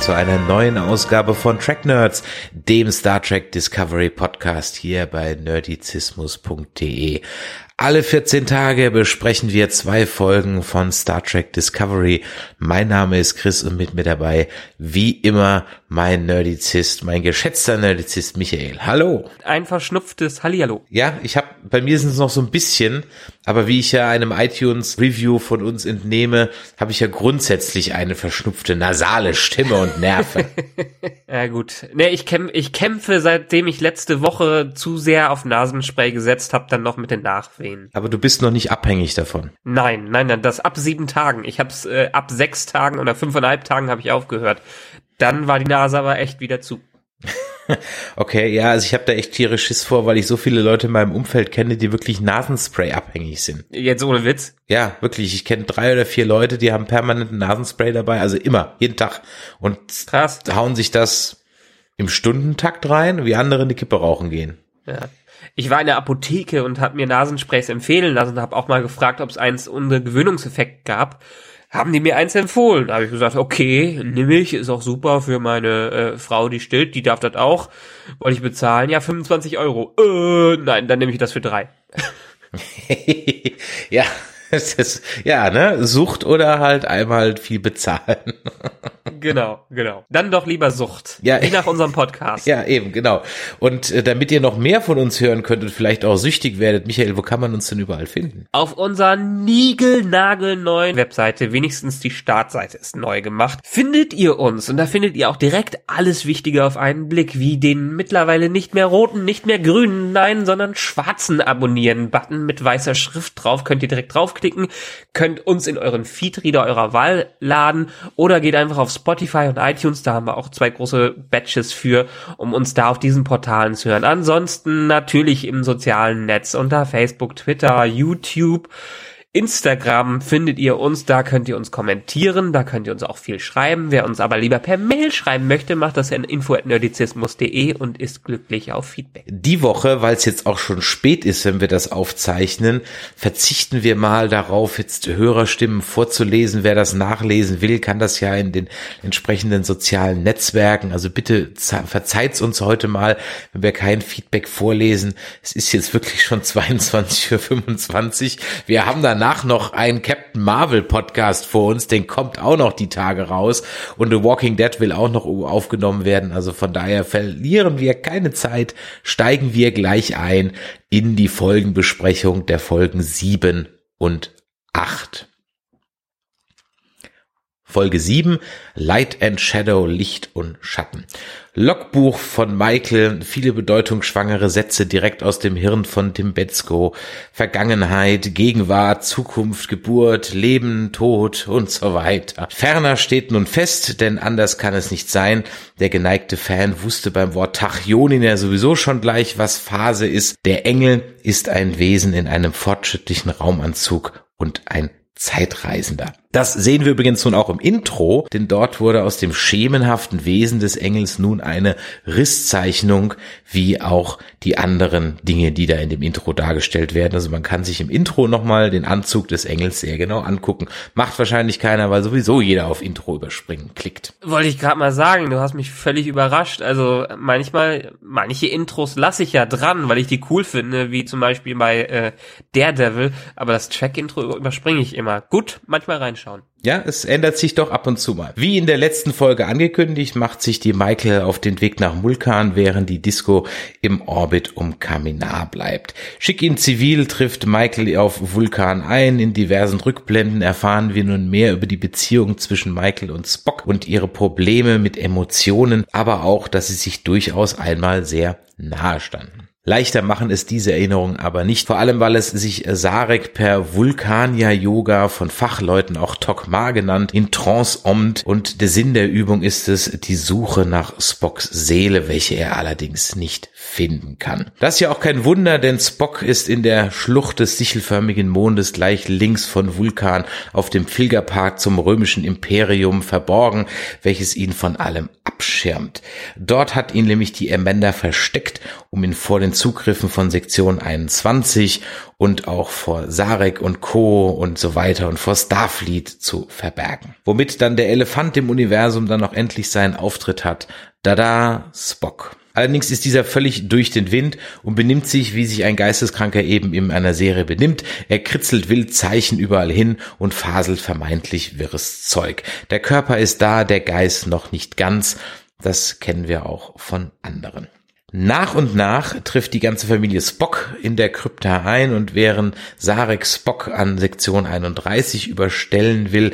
Zu einer neuen Ausgabe von Track Nerds, dem Star Trek Discovery Podcast hier bei nerdizismus.de. Alle 14 Tage besprechen wir zwei Folgen von Star Trek Discovery. Mein Name ist Chris und mit mir dabei, wie immer, mein Nerdizist, mein geschätzter Nerdizist Michael. Hallo. Ein verschnupftes Hallihallo. Ja, ich habe bei mir sind es noch so ein bisschen, aber wie ich ja einem iTunes Review von uns entnehme, habe ich ja grundsätzlich eine verschnupfte nasale Stimme und Nerven. ja gut. Nee, ich, kämpf, ich kämpfe, seitdem ich letzte Woche zu sehr auf Nasenspray gesetzt habe, dann noch mit den Nachwehen. Aber du bist noch nicht abhängig davon. Nein, nein, nein, das ab sieben Tagen. Ich habe es äh, ab sechs Tagen oder fünfeinhalb Tagen habe ich aufgehört. Dann war die Nase aber echt wieder zu. okay, ja, also ich habe da echt tierisch Schiss vor, weil ich so viele Leute in meinem Umfeld kenne, die wirklich Nasenspray abhängig sind. Jetzt ohne Witz? Ja, wirklich. Ich kenne drei oder vier Leute, die haben permanenten Nasenspray dabei, also immer, jeden Tag. Und Krass. hauen sich das im Stundentakt rein, wie andere in die Kippe rauchen gehen. Ja. Ich war in der Apotheke und habe mir Nasensprays empfehlen lassen und habe auch mal gefragt, ob es eins ohne Gewöhnungseffekt gab. Haben die mir eins empfohlen? Da habe ich gesagt, okay, nehme ich, ist auch super für meine äh, Frau, die stillt, die darf das auch. Wollte ich bezahlen? Ja, 25 Euro. Äh, nein, dann nehme ich das für drei. ja, ist, ja, ne, Sucht oder halt einmal viel bezahlen. genau, genau. Dann doch lieber Sucht. Ja. Wie nach unserem Podcast. Ja, eben, genau. Und äh, damit ihr noch mehr von uns hören könnt und vielleicht auch süchtig werdet, Michael, wo kann man uns denn überall finden? Auf unserer niegelnagelneuen Webseite, wenigstens die Startseite ist neu gemacht, findet ihr uns. Und da findet ihr auch direkt alles Wichtige auf einen Blick, wie den mittlerweile nicht mehr roten, nicht mehr grünen, nein, sondern schwarzen Abonnieren-Button mit weißer Schrift drauf. Könnt ihr direkt draufklicken, könnt uns in euren Feedreader eurer Wahl laden oder geht einfach auf Spotify und iTunes, da haben wir auch zwei große Batches für, um uns da auf diesen Portalen zu hören. Ansonsten natürlich im sozialen Netz unter Facebook, Twitter, YouTube. Instagram findet ihr uns, da könnt ihr uns kommentieren, da könnt ihr uns auch viel schreiben. Wer uns aber lieber per Mail schreiben möchte, macht das in info@nerdizismus.de und ist glücklich auf Feedback. Die Woche, weil es jetzt auch schon spät ist, wenn wir das aufzeichnen, verzichten wir mal darauf, jetzt Hörerstimmen vorzulesen. Wer das nachlesen will, kann das ja in den entsprechenden sozialen Netzwerken. Also bitte verzeiht's uns heute mal, wenn wir kein Feedback vorlesen. Es ist jetzt wirklich schon 22.25 Uhr. Wir haben da danach noch ein Captain Marvel Podcast vor uns, den kommt auch noch die Tage raus und The Walking Dead will auch noch aufgenommen werden. Also von daher verlieren wir keine Zeit, steigen wir gleich ein in die Folgenbesprechung der Folgen sieben und acht. Folge 7, Light and Shadow, Licht und Schatten. Logbuch von Michael, viele bedeutungsschwangere Sätze direkt aus dem Hirn von Tim Betzko. Vergangenheit, Gegenwart, Zukunft, Geburt, Leben, Tod und so weiter. Ferner steht nun fest, denn anders kann es nicht sein. Der geneigte Fan wusste beim Wort Tachyonin ja sowieso schon gleich, was Phase ist. Der Engel ist ein Wesen in einem fortschrittlichen Raumanzug und ein Zeitreisender. Das sehen wir übrigens nun auch im Intro, denn dort wurde aus dem schemenhaften Wesen des Engels nun eine Risszeichnung, wie auch die anderen Dinge, die da in dem Intro dargestellt werden. Also man kann sich im Intro nochmal den Anzug des Engels sehr genau angucken. Macht wahrscheinlich keiner, weil sowieso jeder auf Intro überspringen klickt. Wollte ich gerade mal sagen, du hast mich völlig überrascht. Also manchmal, manche Intros lasse ich ja dran, weil ich die cool finde, wie zum Beispiel bei äh, Daredevil, aber das Track-Intro überspringe ich immer. Gut, manchmal rein reinschauen. Ja, es ändert sich doch ab und zu mal. Wie in der letzten Folge angekündigt, macht sich die Michael auf den Weg nach Mulkan, während die Disco im Orbit um Kaminar bleibt. Schick in Zivil trifft Michael auf Vulkan ein. In diversen Rückblenden erfahren wir nun mehr über die Beziehung zwischen Michael und Spock und ihre Probleme mit Emotionen, aber auch, dass sie sich durchaus einmal sehr nahe standen. Leichter machen es diese Erinnerungen aber nicht, vor allem weil es sich Sarek per Vulkania-Yoga von Fachleuten auch Tokma genannt in Trance ommt. Und der Sinn der Übung ist es, die Suche nach Spocks Seele, welche er allerdings nicht finden kann. Das ist ja auch kein Wunder, denn Spock ist in der Schlucht des sichelförmigen Mondes gleich links von Vulkan auf dem Pilgerpark zum römischen Imperium verborgen, welches ihn von allem abschirmt. Dort hat ihn nämlich die Amanda versteckt, um ihn vor den Zugriffen von Sektion 21 und auch vor Sarek und Co. und so weiter und vor Starfleet zu verbergen. Womit dann der Elefant im Universum dann noch endlich seinen Auftritt hat. Dada, Spock. Allerdings ist dieser völlig durch den Wind und benimmt sich, wie sich ein Geisteskranker eben in einer Serie benimmt. Er kritzelt wild Zeichen überall hin und faselt vermeintlich wirres Zeug. Der Körper ist da, der Geist noch nicht ganz. Das kennen wir auch von anderen. Nach und nach trifft die ganze Familie Spock in der Krypta ein und während Sarek Spock an Sektion 31 überstellen will,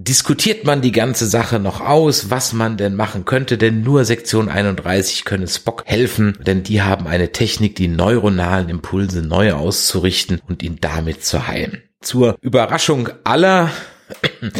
diskutiert man die ganze Sache noch aus, was man denn machen könnte, denn nur Sektion 31 könne Spock helfen, denn die haben eine Technik, die neuronalen Impulse neu auszurichten und ihn damit zu heilen. Zur Überraschung aller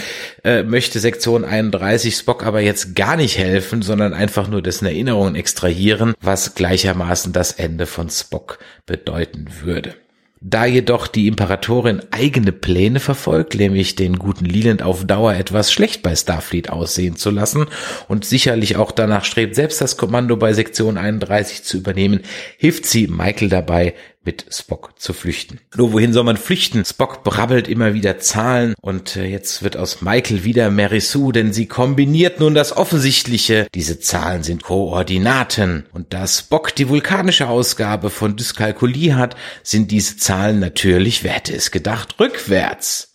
äh, möchte Sektion 31 Spock aber jetzt gar nicht helfen, sondern einfach nur dessen Erinnerungen extrahieren, was gleichermaßen das Ende von Spock bedeuten würde. Da jedoch die Imperatorin eigene Pläne verfolgt, nämlich den guten Leland auf Dauer etwas schlecht bei Starfleet aussehen zu lassen und sicherlich auch danach strebt, selbst das Kommando bei Sektion 31 zu übernehmen, hilft sie Michael dabei, mit Spock zu flüchten. Nur wohin soll man flüchten? Spock brabbelt immer wieder Zahlen und äh, jetzt wird aus Michael wieder Mary Sue, denn sie kombiniert nun das Offensichtliche. Diese Zahlen sind Koordinaten. Und da Spock die vulkanische Ausgabe von Dyskalkulie hat, sind diese Zahlen natürlich, wer hätte es gedacht, rückwärts.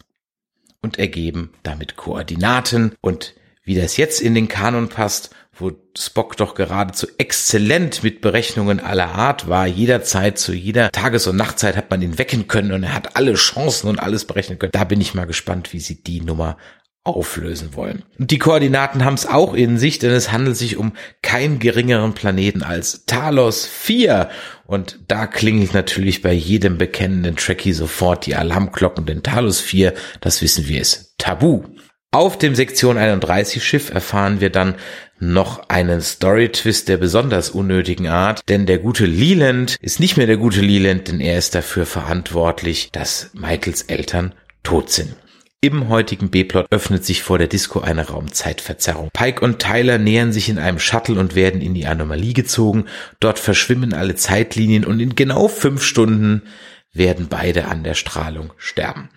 Und ergeben damit Koordinaten und wie das jetzt in den Kanon passt wo Spock doch geradezu exzellent mit Berechnungen aller Art war. Jederzeit, zu jeder Tages- und Nachtzeit hat man ihn wecken können und er hat alle Chancen und alles berechnen können. Da bin ich mal gespannt, wie sie die Nummer auflösen wollen. Und die Koordinaten haben es auch in sich, denn es handelt sich um keinen geringeren Planeten als Talos 4. Und da klingelt natürlich bei jedem bekennenden Trekkie sofort die Alarmglocken, denn Talos 4, das wissen wir, ist tabu. Auf dem Sektion 31 Schiff erfahren wir dann noch einen Story-Twist der besonders unnötigen Art, denn der gute Leland ist nicht mehr der gute Leland, denn er ist dafür verantwortlich, dass Michaels Eltern tot sind. Im heutigen B-Plot öffnet sich vor der Disco eine Raumzeitverzerrung. Pike und Tyler nähern sich in einem Shuttle und werden in die Anomalie gezogen. Dort verschwimmen alle Zeitlinien und in genau fünf Stunden werden beide an der Strahlung sterben.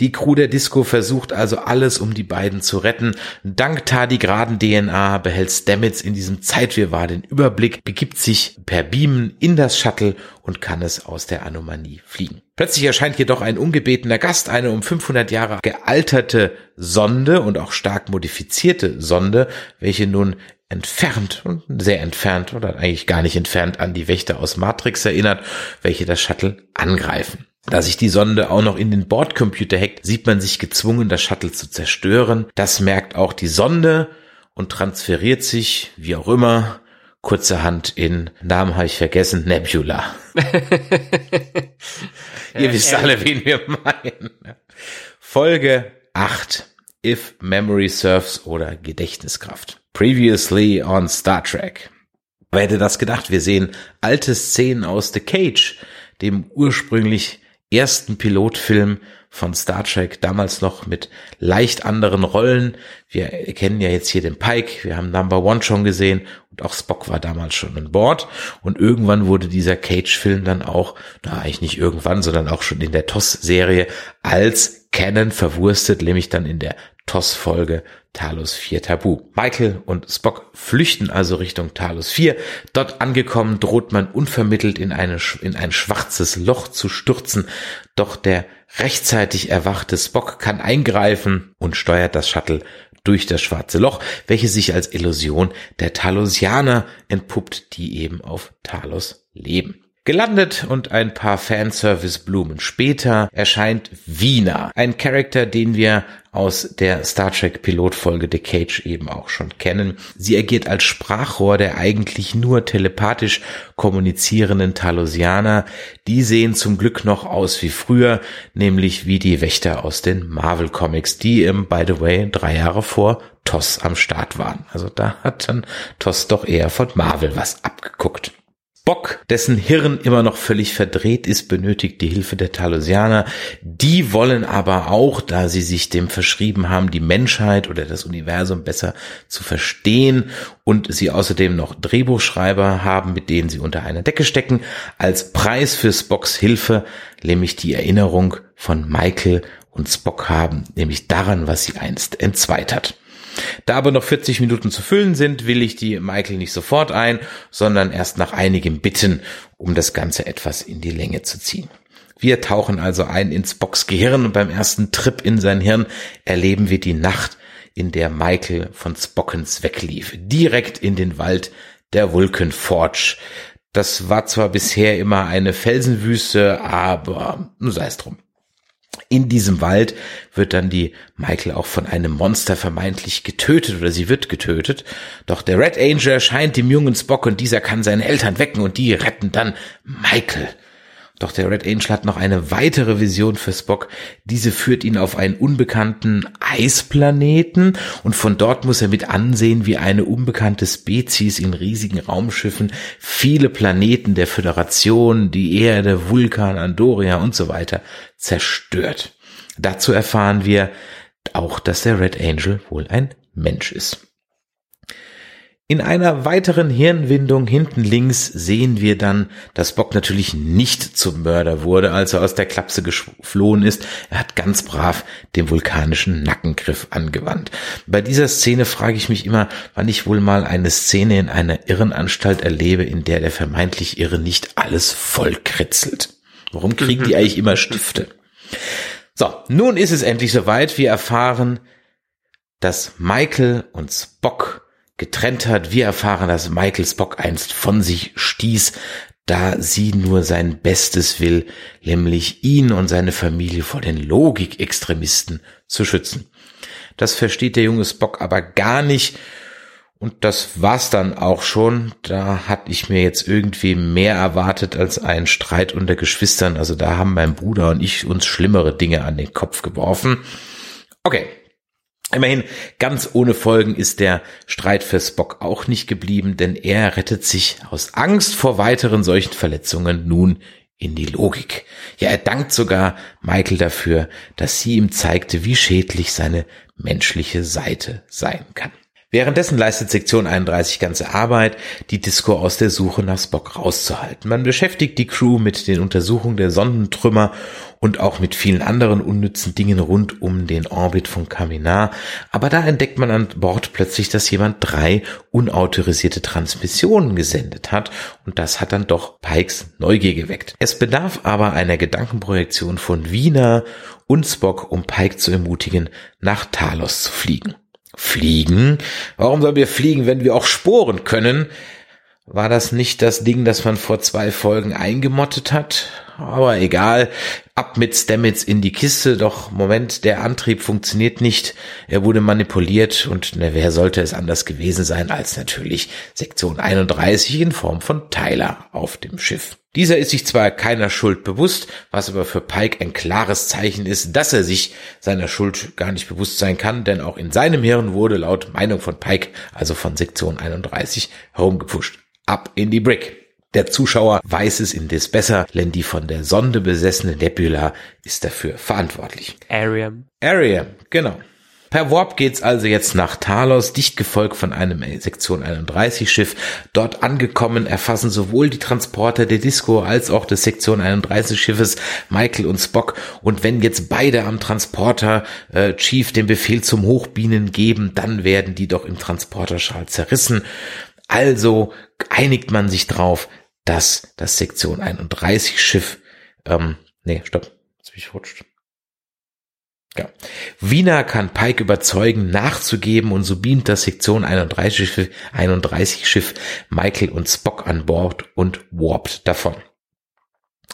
Die Crew der Disco versucht also alles, um die beiden zu retten. Dank tardigraden DNA behält Stamets in diesem Zeitwirrwarr den Überblick, begibt sich per Beamen in das Shuttle und kann es aus der Anomalie fliegen. Plötzlich erscheint jedoch ein ungebetener Gast, eine um 500 Jahre gealterte Sonde und auch stark modifizierte Sonde, welche nun entfernt und sehr entfernt oder eigentlich gar nicht entfernt an die Wächter aus Matrix erinnert, welche das Shuttle angreifen. Da sich die Sonde auch noch in den Bordcomputer hackt, sieht man sich gezwungen, das Shuttle zu zerstören. Das merkt auch die Sonde und transferiert sich, wie auch immer, kurzerhand in, Namen habe ich vergessen, Nebula. Ihr wisst alle, wen wir meinen. Folge 8. If Memory Serves oder Gedächtniskraft. Previously on Star Trek. Wer hätte das gedacht? Wir sehen alte Szenen aus The Cage, dem ursprünglich ersten Pilotfilm von Star Trek, damals noch mit leicht anderen Rollen. Wir kennen ja jetzt hier den Pike, wir haben Number One schon gesehen und auch Spock war damals schon an Bord. Und irgendwann wurde dieser Cage-Film dann auch, na eigentlich nicht irgendwann, sondern auch schon in der TOS-Serie als Canon verwurstet, nämlich dann in der TOS-Folge Talos 4 Tabu. Michael und Spock flüchten also Richtung Talos 4. Dort angekommen droht man unvermittelt in, eine, in ein schwarzes Loch zu stürzen. Doch der rechtzeitig erwachte Spock kann eingreifen und steuert das Shuttle durch das schwarze Loch, welches sich als Illusion der Talosianer entpuppt, die eben auf Talos leben. Gelandet und ein paar Fanservice-Blumen später erscheint Wiener, ein Charakter, den wir aus der Star Trek Pilotfolge The Cage eben auch schon kennen. Sie agiert als Sprachrohr der eigentlich nur telepathisch kommunizierenden Talosianer. Die sehen zum Glück noch aus wie früher, nämlich wie die Wächter aus den Marvel Comics, die im, by the way, drei Jahre vor TOS am Start waren. Also da hat dann TOS doch eher von Marvel was abgeguckt. Spock, dessen Hirn immer noch völlig verdreht ist, benötigt die Hilfe der Talosianer. Die wollen aber auch, da sie sich dem verschrieben haben, die Menschheit oder das Universum besser zu verstehen und sie außerdem noch Drehbuchschreiber haben, mit denen sie unter einer Decke stecken, als Preis für Spocks Hilfe, nämlich die Erinnerung von Michael und Spock haben, nämlich daran, was sie einst entzweit hat. Da aber noch 40 Minuten zu füllen sind, will ich die Michael nicht sofort ein, sondern erst nach einigem Bitten, um das Ganze etwas in die Länge zu ziehen. Wir tauchen also ein ins Box Gehirn und beim ersten Trip in sein Hirn erleben wir die Nacht, in der Michael von Spockens weglief. Direkt in den Wald der Vulcan Forge. Das war zwar bisher immer eine Felsenwüste, aber sei es drum. In diesem Wald wird dann die Michael auch von einem Monster vermeintlich getötet oder sie wird getötet. Doch der Red Angel erscheint dem jungen Spock und dieser kann seine Eltern wecken und die retten dann Michael. Doch der Red Angel hat noch eine weitere Vision für Spock. Diese führt ihn auf einen unbekannten Eisplaneten und von dort muss er mit ansehen, wie eine unbekannte Spezies in riesigen Raumschiffen viele Planeten der Föderation, die Erde, Vulkan, Andoria und so weiter zerstört. Dazu erfahren wir auch, dass der Red Angel wohl ein Mensch ist. In einer weiteren Hirnwindung hinten links sehen wir dann, dass Bock natürlich nicht zum Mörder wurde, als er aus der Klapse geflohen ist. Er hat ganz brav den vulkanischen Nackengriff angewandt. Bei dieser Szene frage ich mich immer, wann ich wohl mal eine Szene in einer Irrenanstalt erlebe, in der der vermeintlich Irre nicht alles voll kritzelt. Warum kriegen die eigentlich immer Stifte? So, nun ist es endlich soweit. Wir erfahren, dass Michael und Spock getrennt hat. Wir erfahren, dass Michael Spock einst von sich stieß, da sie nur sein Bestes will, nämlich ihn und seine Familie vor den Logikextremisten zu schützen. Das versteht der junge Spock aber gar nicht. Und das war's dann auch schon. Da hatte ich mir jetzt irgendwie mehr erwartet als ein Streit unter Geschwistern. Also da haben mein Bruder und ich uns schlimmere Dinge an den Kopf geworfen. Okay, Immerhin, ganz ohne Folgen ist der Streit für Spock auch nicht geblieben, denn er rettet sich aus Angst vor weiteren solchen Verletzungen nun in die Logik. Ja, er dankt sogar Michael dafür, dass sie ihm zeigte, wie schädlich seine menschliche Seite sein kann. Währenddessen leistet Sektion 31 ganze Arbeit, die Disco aus der Suche nach Spock rauszuhalten. Man beschäftigt die Crew mit den Untersuchungen der Sondentrümmer und auch mit vielen anderen unnützen Dingen rund um den Orbit von Kaminar. Aber da entdeckt man an Bord plötzlich, dass jemand drei unautorisierte Transmissionen gesendet hat und das hat dann doch Pikes Neugier geweckt. Es bedarf aber einer Gedankenprojektion von Wiener und Spock, um Pike zu ermutigen, nach Talos zu fliegen. Fliegen? Warum sollen wir fliegen, wenn wir auch sporen können? War das nicht das Ding, das man vor zwei Folgen eingemottet hat? Aber egal, ab mit Stamets in die Kiste, doch Moment, der Antrieb funktioniert nicht, er wurde manipuliert und na, wer sollte es anders gewesen sein als natürlich Sektion 31 in Form von Tyler auf dem Schiff. Dieser ist sich zwar keiner Schuld bewusst, was aber für Pike ein klares Zeichen ist, dass er sich seiner Schuld gar nicht bewusst sein kann, denn auch in seinem Hirn wurde laut Meinung von Pike, also von Sektion 31, herumgepusht. Ab in die Brick. Der Zuschauer weiß es indes besser, denn die von der Sonde besessene Nebula ist dafür verantwortlich. Ariam. Ariam, genau. Per Warp geht's also jetzt nach Talos, dicht gefolgt von einem Sektion 31 Schiff. Dort angekommen erfassen sowohl die Transporter der Disco als auch des Sektion 31 Schiffes Michael und Spock. Und wenn jetzt beide am Transporter äh, Chief den Befehl zum Hochbienen geben, dann werden die doch im Transporterschal zerrissen. Also einigt man sich drauf, dass das Sektion 31 Schiff, ähm, nee, stopp, jetzt bin ich rutscht. Ja. Wiener kann Pike überzeugen, nachzugeben und so beamt das Sektion 31 Schiff, 31 Schiff Michael und Spock an Bord und warpt davon.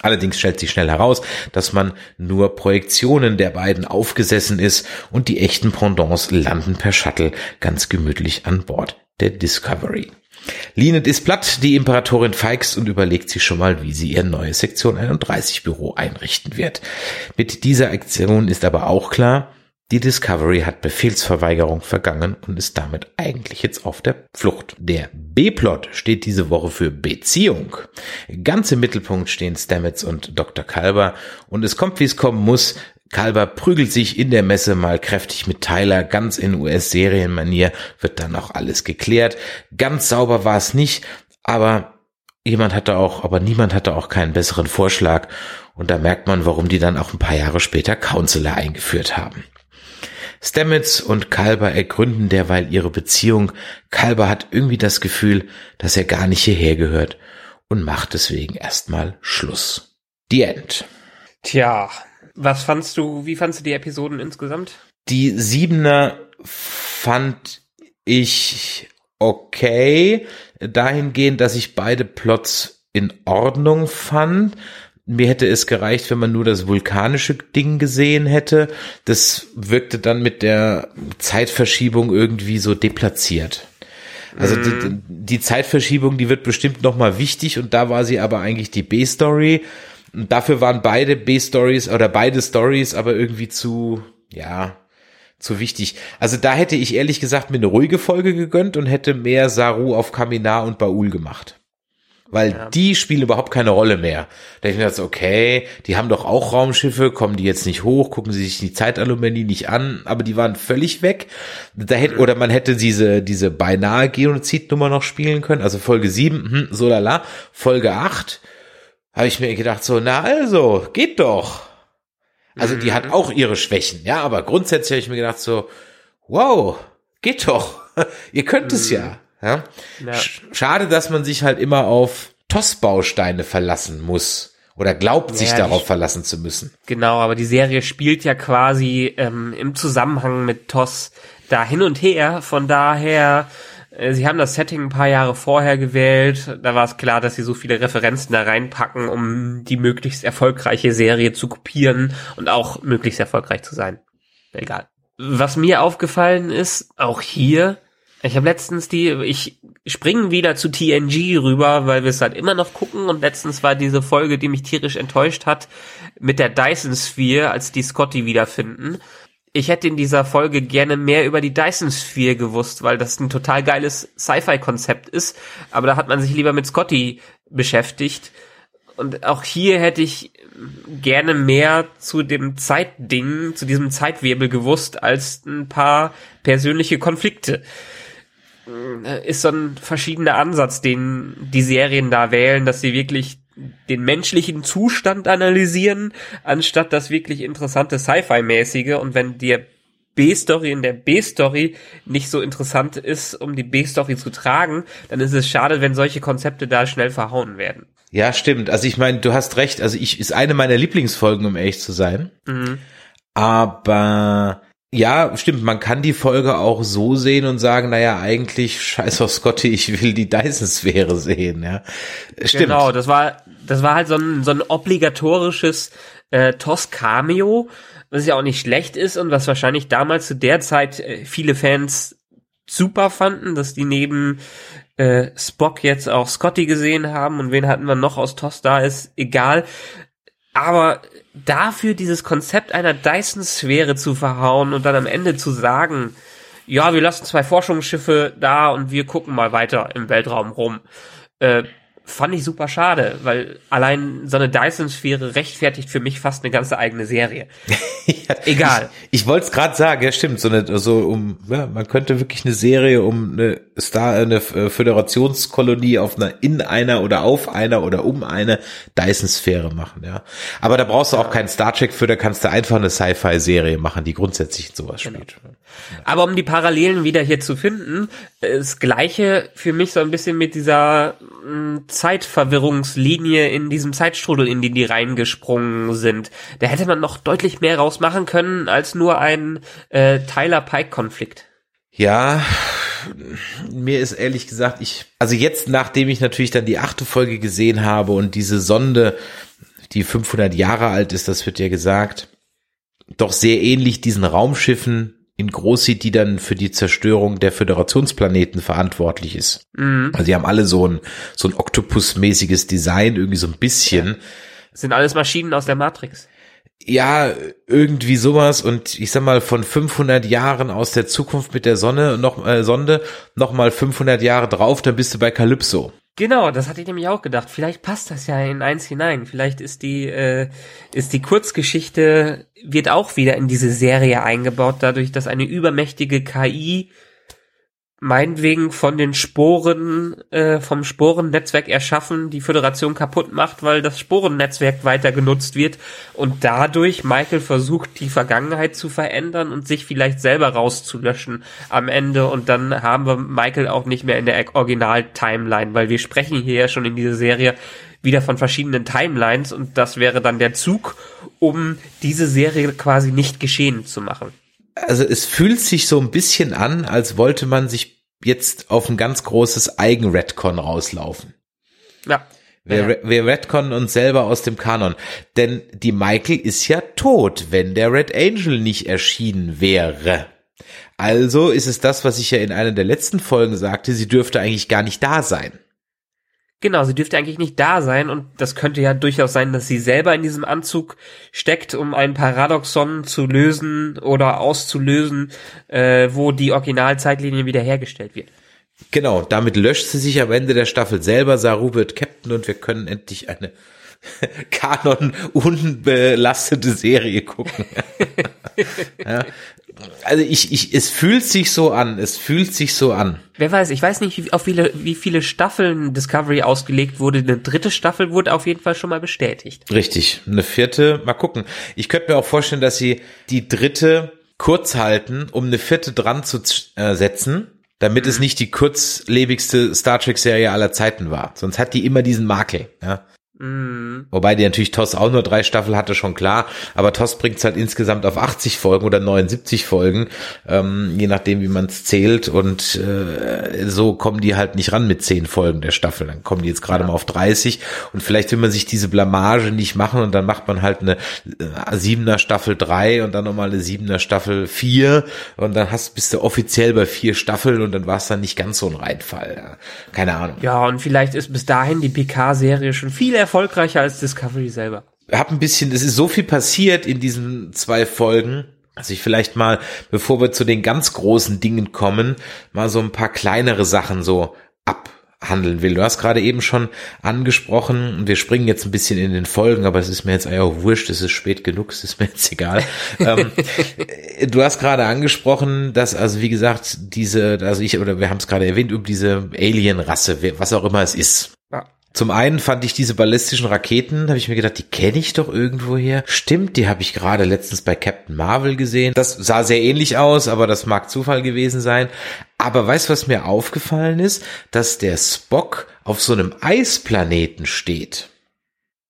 Allerdings stellt sich schnell heraus, dass man nur Projektionen der beiden aufgesessen ist und die echten Pendants landen per Shuttle ganz gemütlich an Bord der Discovery. Linet ist platt, die Imperatorin feixt und überlegt sich schon mal, wie sie ihr neues Sektion 31 Büro einrichten wird. Mit dieser Aktion ist aber auch klar, die Discovery hat Befehlsverweigerung vergangen und ist damit eigentlich jetzt auf der Flucht. Der B-Plot steht diese Woche für Beziehung. Ganz im Mittelpunkt stehen Stamets und Dr. Kalber und es kommt, wie es kommen muss. Kalber prügelt sich in der Messe mal kräftig mit Tyler, ganz in US-Serienmanier, wird dann auch alles geklärt. Ganz sauber war es nicht, aber jemand hatte auch, aber niemand hatte auch keinen besseren Vorschlag und da merkt man, warum die dann auch ein paar Jahre später Counselor eingeführt haben. Stamets und Kalber ergründen derweil ihre Beziehung. Kalber hat irgendwie das Gefühl, dass er gar nicht hierher gehört und macht deswegen erstmal Schluss. The End. Tja, was fandst du, wie fandst du die Episoden insgesamt? Die Siebener fand ich okay, dahingehend, dass ich beide Plots in Ordnung fand mir hätte es gereicht, wenn man nur das vulkanische Ding gesehen hätte. Das wirkte dann mit der Zeitverschiebung irgendwie so deplatziert. Also die, die, Zeitverschiebung, die wird bestimmt noch mal wichtig und da war sie aber eigentlich die B-Story. Und dafür waren beide B-Stories oder beide Stories aber irgendwie zu, ja, zu wichtig. Also da hätte ich ehrlich gesagt mir eine ruhige Folge gegönnt und hätte mehr Saru auf Kaminar und Baul gemacht weil ja. die spielen überhaupt keine Rolle mehr. Da ich mir dachte, okay, die haben doch auch Raumschiffe, kommen die jetzt nicht hoch, gucken sie sich die Zeitalumni nicht an, aber die waren völlig weg. Da hätte, oder man hätte diese, diese beinahe Genozidnummer noch spielen können, also Folge 7, hm, so lala, Folge 8, habe ich mir gedacht, so, na also, geht doch. Also die hat mhm. auch ihre Schwächen, ja, aber grundsätzlich habe ich mir gedacht, so, wow, geht doch. Ihr könnt es ja. Mhm. Ja? Schade, dass man sich halt immer auf TOS-Bausteine verlassen muss oder glaubt, ja, sich darauf verlassen zu müssen. Genau, aber die Serie spielt ja quasi ähm, im Zusammenhang mit TOS da hin und her. Von daher, sie haben das Setting ein paar Jahre vorher gewählt. Da war es klar, dass sie so viele Referenzen da reinpacken, um die möglichst erfolgreiche Serie zu kopieren und auch möglichst erfolgreich zu sein. Egal. Was mir aufgefallen ist, auch hier, ich habe letztens die, ich springe wieder zu TNG rüber, weil wir es halt immer noch gucken und letztens war diese Folge, die mich tierisch enttäuscht hat, mit der Dyson Sphere, als die Scotty wiederfinden. Ich hätte in dieser Folge gerne mehr über die Dyson Sphere gewusst, weil das ein total geiles Sci-Fi-Konzept ist, aber da hat man sich lieber mit Scotty beschäftigt. Und auch hier hätte ich gerne mehr zu dem Zeitding, zu diesem Zeitwirbel gewusst, als ein paar persönliche Konflikte. Äh, ist so ein verschiedener Ansatz, den die Serien da wählen, dass sie wirklich den menschlichen Zustand analysieren, anstatt das wirklich interessante Sci-Fi-mäßige. Und wenn dir B-Story in der B-Story nicht so interessant ist, um die B-Story zu tragen, dann ist es schade, wenn solche Konzepte da schnell verhauen werden. Ja, stimmt. Also ich meine, du hast recht. Also ich ist eine meiner Lieblingsfolgen, um ehrlich zu sein. Mhm. Aber ja, stimmt, man kann die Folge auch so sehen und sagen, naja, eigentlich scheiß auf Scotty, ich will die Dyson-Sphäre sehen, ja. Stimmt. Genau, das war, das war halt so ein, so ein obligatorisches äh, TOS-Cameo, was ja auch nicht schlecht ist und was wahrscheinlich damals zu der Zeit äh, viele Fans super fanden, dass die neben äh, Spock jetzt auch Scotty gesehen haben und wen hatten wir noch aus TOS da, ist egal. Aber dafür dieses Konzept einer Dyson-Sphäre zu verhauen und dann am Ende zu sagen, ja, wir lassen zwei Forschungsschiffe da und wir gucken mal weiter im Weltraum rum. Äh, fand ich super schade, weil allein so eine Dyson-Sphäre rechtfertigt für mich fast eine ganze eigene Serie. ja, Egal. Ich, ich wollte es gerade sagen, ja stimmt, so eine, so um, ja, man könnte wirklich eine Serie um eine Star, eine Föderationskolonie auf einer, in einer oder auf einer oder um eine Dyson-Sphäre machen, ja. Aber da brauchst du auch keinen Star Trek für, da kannst du einfach eine Sci-Fi-Serie machen, die grundsätzlich sowas genau. spielt. Aber um die Parallelen wieder hier zu finden, das Gleiche für mich so ein bisschen mit dieser mm, Zeitverwirrungslinie in diesem Zeitstrudel, in den die reingesprungen sind. Da hätte man noch deutlich mehr rausmachen können als nur ein äh, Tyler-Pike-Konflikt. Ja, mir ist ehrlich gesagt, ich, also jetzt, nachdem ich natürlich dann die achte Folge gesehen habe und diese Sonde die 500 Jahre alt ist, das wird ja gesagt, doch sehr ähnlich diesen Raumschiffen in Großsieht, die dann für die Zerstörung der Föderationsplaneten verantwortlich ist. Mhm. Also die haben alle so ein, so ein Oktopus-mäßiges Design, irgendwie so ein bisschen. Das sind alles Maschinen aus der Matrix. Ja, irgendwie sowas und ich sag mal von 500 Jahren aus der Zukunft mit der Sonne noch äh, Sonde noch mal 500 Jahre drauf, dann bist du bei Calypso. Genau, das hatte ich nämlich auch gedacht. Vielleicht passt das ja in eins hinein. Vielleicht ist die äh, ist die Kurzgeschichte wird auch wieder in diese Serie eingebaut, dadurch, dass eine übermächtige KI meinetwegen von den Sporen, äh, vom Sporennetzwerk erschaffen, die Föderation kaputt macht, weil das Sporennetzwerk weiter genutzt wird und dadurch Michael versucht, die Vergangenheit zu verändern und sich vielleicht selber rauszulöschen am Ende. Und dann haben wir Michael auch nicht mehr in der Original-Timeline, weil wir sprechen hier ja schon in dieser Serie wieder von verschiedenen Timelines und das wäre dann der Zug, um diese Serie quasi nicht geschehen zu machen also es fühlt sich so ein bisschen an, als wollte man sich jetzt auf ein ganz großes Eigen-Redcon rauslaufen. Ja. Wir, ja. wir Redcon uns selber aus dem Kanon. Denn die Michael ist ja tot, wenn der Red Angel nicht erschienen wäre. Also ist es das, was ich ja in einer der letzten Folgen sagte, sie dürfte eigentlich gar nicht da sein. Genau, sie dürfte eigentlich nicht da sein und das könnte ja durchaus sein, dass sie selber in diesem Anzug steckt, um ein Paradoxon zu lösen oder auszulösen, äh, wo die Originalzeitlinie wiederhergestellt wird. Genau, damit löscht sie sich am Ende der Staffel selber, Saru wird Captain und wir können endlich eine Kanon unbelastete Serie gucken. ja, also ich, ich, es fühlt sich so an, es fühlt sich so an. Wer weiß, ich weiß nicht, wie, auf viele, wie viele Staffeln Discovery ausgelegt wurde. Eine dritte Staffel wurde auf jeden Fall schon mal bestätigt. Richtig, eine vierte, mal gucken. Ich könnte mir auch vorstellen, dass sie die dritte kurz halten, um eine vierte dran zu äh, setzen, damit mhm. es nicht die kurzlebigste Star Trek Serie aller Zeiten war. Sonst hat die immer diesen Makel. Ja. Mhm. Wobei die natürlich TOS auch nur drei Staffel hatte, schon klar. Aber TOS bringt es halt insgesamt auf 80 Folgen oder 79 Folgen, ähm, je nachdem, wie man es zählt. Und äh, so kommen die halt nicht ran mit zehn Folgen der Staffel. Dann kommen die jetzt gerade ja. mal auf 30. Und vielleicht will man sich diese Blamage nicht machen und dann macht man halt eine äh, siebener Staffel drei und dann nochmal eine siebener Staffel vier und dann hast bist du offiziell bei vier Staffeln und dann war es dann nicht ganz so ein Reinfall. Ja. Keine Ahnung. Ja, und vielleicht ist bis dahin die PK-Serie schon viel erfolgreicher als Discovery selber. Hab ein bisschen, es ist so viel passiert in diesen zwei Folgen, dass ich vielleicht mal, bevor wir zu den ganz großen Dingen kommen, mal so ein paar kleinere Sachen so abhandeln will. Du hast gerade eben schon angesprochen, wir springen jetzt ein bisschen in den Folgen, aber es ist mir jetzt eigentlich auch wurscht, es ist spät genug, es ist mir jetzt egal. ähm, du hast gerade angesprochen, dass also wie gesagt, diese, also ich, oder wir haben es gerade erwähnt, um diese Alien-Rasse, was auch immer es ist. Zum einen fand ich diese ballistischen Raketen, habe ich mir gedacht, die kenne ich doch irgendwoher. Stimmt, die habe ich gerade letztens bei Captain Marvel gesehen. Das sah sehr ähnlich aus, aber das mag Zufall gewesen sein. Aber weißt du, was mir aufgefallen ist? Dass der Spock auf so einem Eisplaneten steht.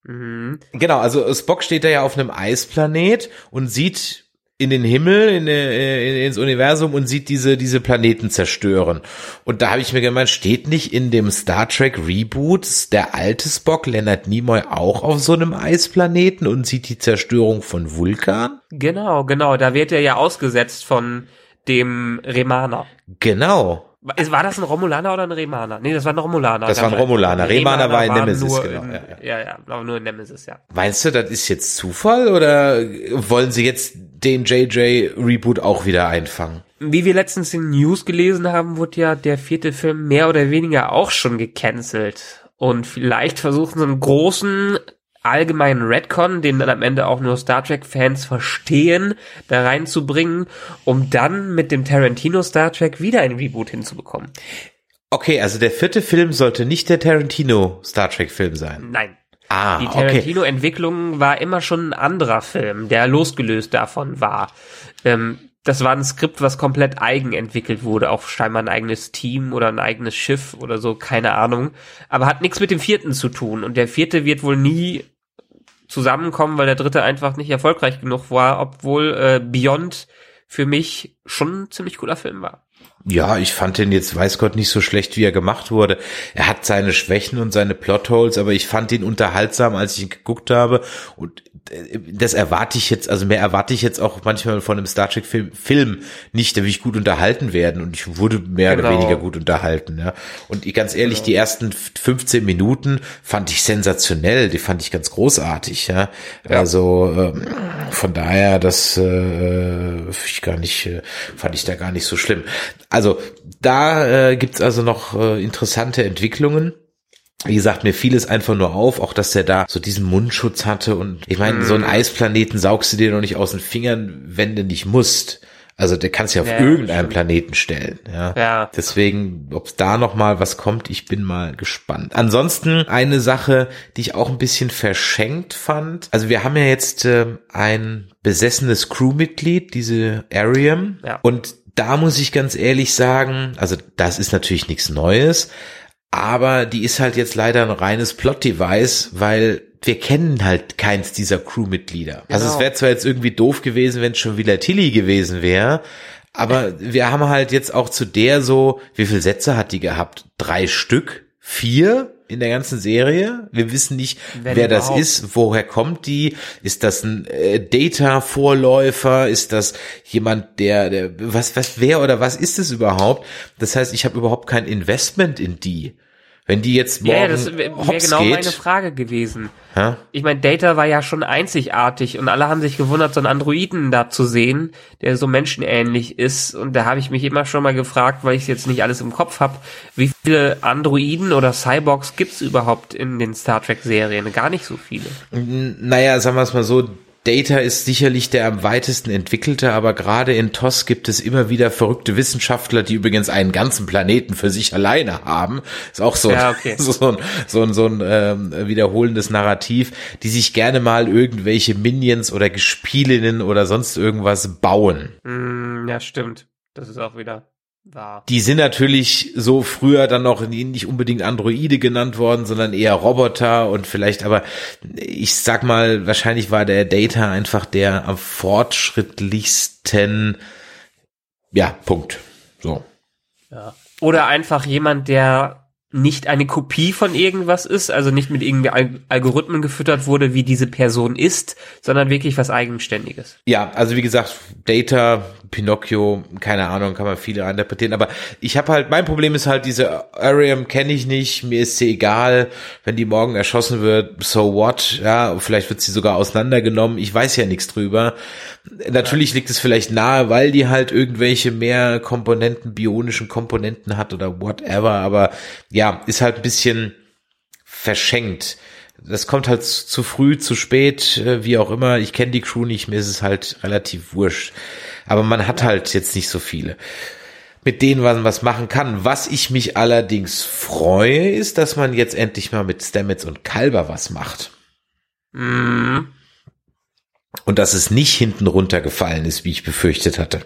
Mhm. Genau, also Spock steht da ja auf einem Eisplanet und sieht in den Himmel, in, äh, in, ins Universum und sieht diese, diese Planeten zerstören. Und da habe ich mir gemeint, steht nicht in dem Star Trek Reboot der alte Spock, Leonard Nimoy, auch auf so einem Eisplaneten und sieht die Zerstörung von Vulkan? Genau, genau. Da wird er ja ausgesetzt von dem Remaner. Genau. War das ein Romulaner oder ein Remaner? Nee, das war ein Romulaner. Das war ein Romulaner. Remaner, war in Nemesis, genau. In, ja, ja. ja, aber nur in Nemesis, ja. Meinst du, das ist jetzt Zufall oder wollen sie jetzt den JJ-Reboot auch wieder einfangen? Wie wir letztens in News gelesen haben, wurde ja der vierte Film mehr oder weniger auch schon gecancelt. Und vielleicht versuchen sie einen großen allgemeinen Redcon, den dann am Ende auch nur Star Trek-Fans verstehen, da reinzubringen, um dann mit dem Tarantino Star Trek wieder ein Reboot hinzubekommen. Okay, also der vierte Film sollte nicht der Tarantino Star Trek Film sein. Nein. Ah, die Tarantino-Entwicklung war immer schon ein anderer Film, der losgelöst davon war. Ähm, das war ein Skript, was komplett eigen entwickelt wurde, auch scheinbar ein eigenes Team oder ein eigenes Schiff oder so, keine Ahnung. Aber hat nichts mit dem vierten zu tun. Und der vierte wird wohl nie zusammenkommen, weil der dritte einfach nicht erfolgreich genug war, obwohl äh, Beyond für mich schon ein ziemlich cooler Film war. Ja, ich fand den jetzt, weiß Gott, nicht so schlecht, wie er gemacht wurde. Er hat seine Schwächen und seine Plotholes, aber ich fand ihn unterhaltsam, als ich ihn geguckt habe. Und das erwarte ich jetzt, also mehr erwarte ich jetzt auch manchmal von einem Star Trek Film, Film nicht, da will ich gut unterhalten werden. Und ich wurde mehr genau. oder weniger gut unterhalten. Ja. Und ganz ehrlich, genau. die ersten 15 Minuten fand ich sensationell, die fand ich ganz großartig. Ja. ja. Also ähm, von daher, das äh, ich gar nicht, äh, fand ich da gar nicht so schlimm. Also da äh, gibt's also noch äh, interessante Entwicklungen. Wie gesagt, mir fiel es einfach nur auf, auch dass er da so diesen Mundschutz hatte und ich meine, so einen mhm. Eisplaneten saugst du dir noch nicht aus den Fingern, wenn du nicht musst. Also der kannst ja auf ja, irgendeinen. Planeten stellen. Ja. ja. Deswegen, ob da noch mal was kommt, ich bin mal gespannt. Ansonsten eine Sache, die ich auch ein bisschen verschenkt fand. Also wir haben ja jetzt äh, ein besessenes Crewmitglied, diese Ariam. Ja. Und da muss ich ganz ehrlich sagen, also das ist natürlich nichts Neues, aber die ist halt jetzt leider ein reines Plot-Device, weil wir kennen halt keins dieser Crewmitglieder. Genau. Also es genau. wäre zwar jetzt irgendwie doof gewesen, wenn es schon wieder Tilly gewesen wäre, aber wir haben halt jetzt auch zu der so, wie viele Sätze hat die gehabt? Drei Stück? Vier? In der ganzen Serie. Wir wissen nicht, Wenn wer das ist, woher kommt die? Ist das ein äh, Data-Vorläufer? Ist das jemand, der, der, was, was, wer oder was ist es überhaupt? Das heißt, ich habe überhaupt kein Investment in die. Wenn die jetzt morgen ja, das wäre wär genau geht, meine Frage gewesen. Ja? Ich meine, Data war ja schon einzigartig und alle haben sich gewundert, so einen Androiden da zu sehen, der so menschenähnlich ist. Und da habe ich mich immer schon mal gefragt, weil ich jetzt nicht alles im Kopf habe, wie viele Androiden oder Cyborgs gibt's überhaupt in den Star Trek-Serien? Gar nicht so viele. Naja, sagen wir es mal so, Data ist sicherlich der am weitesten entwickelte, aber gerade in TOS gibt es immer wieder verrückte Wissenschaftler, die übrigens einen ganzen Planeten für sich alleine haben. Ist auch so, ja, okay. so ein, so ein, so ein ähm, wiederholendes Narrativ, die sich gerne mal irgendwelche Minions oder Gespielinnen oder sonst irgendwas bauen. Mm, ja, stimmt. Das ist auch wieder war. Die sind natürlich so früher dann noch nicht unbedingt Androide genannt worden, sondern eher Roboter und vielleicht aber, ich sag mal, wahrscheinlich war der Data einfach der am fortschrittlichsten, ja, Punkt. So. Ja. Oder einfach jemand, der nicht eine Kopie von irgendwas ist, also nicht mit irgendwie Algorithmen gefüttert wurde, wie diese Person ist, sondern wirklich was Eigenständiges. Ja, also wie gesagt, Data, Pinocchio, keine Ahnung, kann man viele interpretieren, aber ich habe halt, mein Problem ist halt, diese Ariam kenne ich nicht, mir ist sie egal, wenn die morgen erschossen wird, so what, ja, vielleicht wird sie sogar auseinandergenommen, ich weiß ja nichts drüber. Natürlich liegt es vielleicht nahe, weil die halt irgendwelche mehr Komponenten, bionischen Komponenten hat oder whatever, aber ja, ist halt ein bisschen verschenkt. Das kommt halt zu früh, zu spät, äh, wie auch immer. Ich kenne die Crew nicht, mir ist es halt relativ wurscht. Aber man hat halt jetzt nicht so viele mit denen man was machen kann. Was ich mich allerdings freue, ist, dass man jetzt endlich mal mit Stamets und Kalber was macht. Mhm. Und dass es nicht hinten runtergefallen ist, wie ich befürchtet hatte.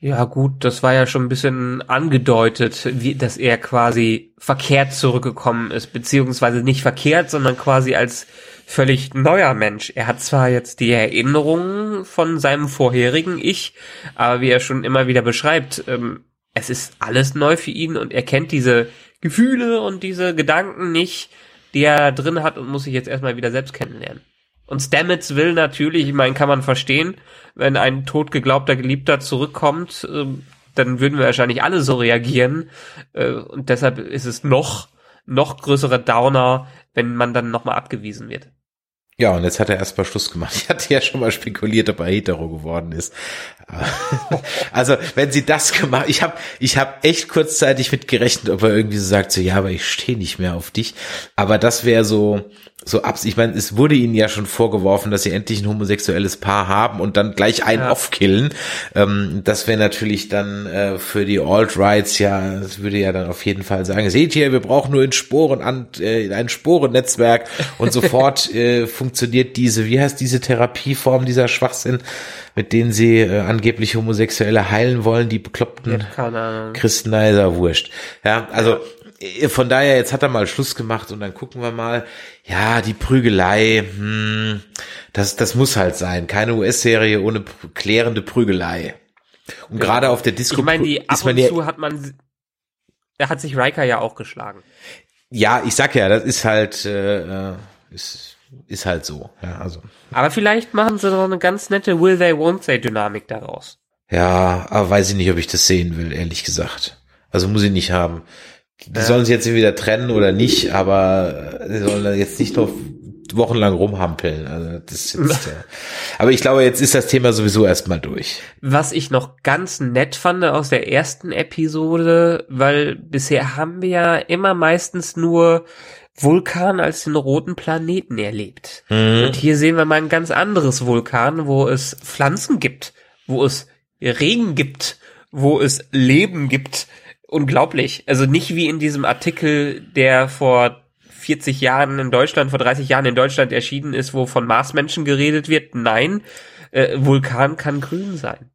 Ja gut, das war ja schon ein bisschen angedeutet, wie, dass er quasi verkehrt zurückgekommen ist, beziehungsweise nicht verkehrt, sondern quasi als völlig neuer Mensch. Er hat zwar jetzt die Erinnerungen von seinem vorherigen Ich, aber wie er schon immer wieder beschreibt, ähm, es ist alles neu für ihn und er kennt diese Gefühle und diese Gedanken nicht, die er drin hat und muss sich jetzt erstmal wieder selbst kennenlernen. Und Stamets will natürlich, ich meine, kann man verstehen, wenn ein tot geglaubter Geliebter zurückkommt, äh, dann würden wir wahrscheinlich alle so reagieren. Äh, und deshalb ist es noch, noch größere Downer, wenn man dann nochmal abgewiesen wird. Ja, und jetzt hat er erstmal Schluss gemacht. Ich hatte ja schon mal spekuliert, ob er hetero geworden ist. also, wenn sie das gemacht, ich habe ich hab echt kurzzeitig mit gerechnet, ob er irgendwie so sagt, so ja, aber ich stehe nicht mehr auf dich. Aber das wäre so, so abs. Ich meine, es wurde ihnen ja schon vorgeworfen, dass sie endlich ein homosexuelles Paar haben und dann gleich einen ja. aufkillen. Ähm, das wäre natürlich dann äh, für die Alt-Rights ja, das würde ja dann auf jeden Fall sagen, seht ihr, wir brauchen nur in Sporen an, äh, ein Sporennetzwerk und sofort äh, funktioniert diese, wie heißt diese Therapieform, dieser Schwachsinn, mit denen sie äh, angeblich Homosexuelle heilen wollen, die bekloppten Christen, na, ist ja wurscht. Ja, also äh, von daher, jetzt hat er mal Schluss gemacht und dann gucken wir mal. Ja, die Prügelei, hm, das, das muss halt sein. Keine US-Serie ohne klärende Prügelei. Und gerade auf der Disco Ich meine, die ab und ja, zu hat man, da hat sich Riker ja auch geschlagen. ja, ich sag ja, das ist halt, äh, äh, ist, ist halt so. Ja, also. Aber vielleicht machen sie doch eine ganz nette Will They Won't They Dynamik daraus. Ja, aber weiß ich nicht, ob ich das sehen will, ehrlich gesagt. Also muss ich nicht haben. Die sollen sich jetzt wieder trennen oder nicht, aber sie sollen da jetzt nicht noch wochenlang rumhampeln. Also das ist jetzt, äh, aber ich glaube, jetzt ist das Thema sowieso erstmal durch. Was ich noch ganz nett fand aus der ersten Episode, weil bisher haben wir ja immer meistens nur Vulkan als den roten Planeten erlebt. Und hier sehen wir mal ein ganz anderes Vulkan, wo es Pflanzen gibt, wo es Regen gibt, wo es Leben gibt. Unglaublich. Also nicht wie in diesem Artikel, der vor 40 Jahren in Deutschland, vor 30 Jahren in Deutschland erschienen ist, wo von Marsmenschen geredet wird. Nein, äh, Vulkan kann grün sein.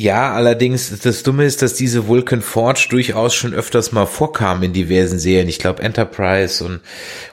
Ja, allerdings, das Dumme ist, dass diese Vulcan Forge durchaus schon öfters mal vorkam in diversen Serien. Ich glaube Enterprise und,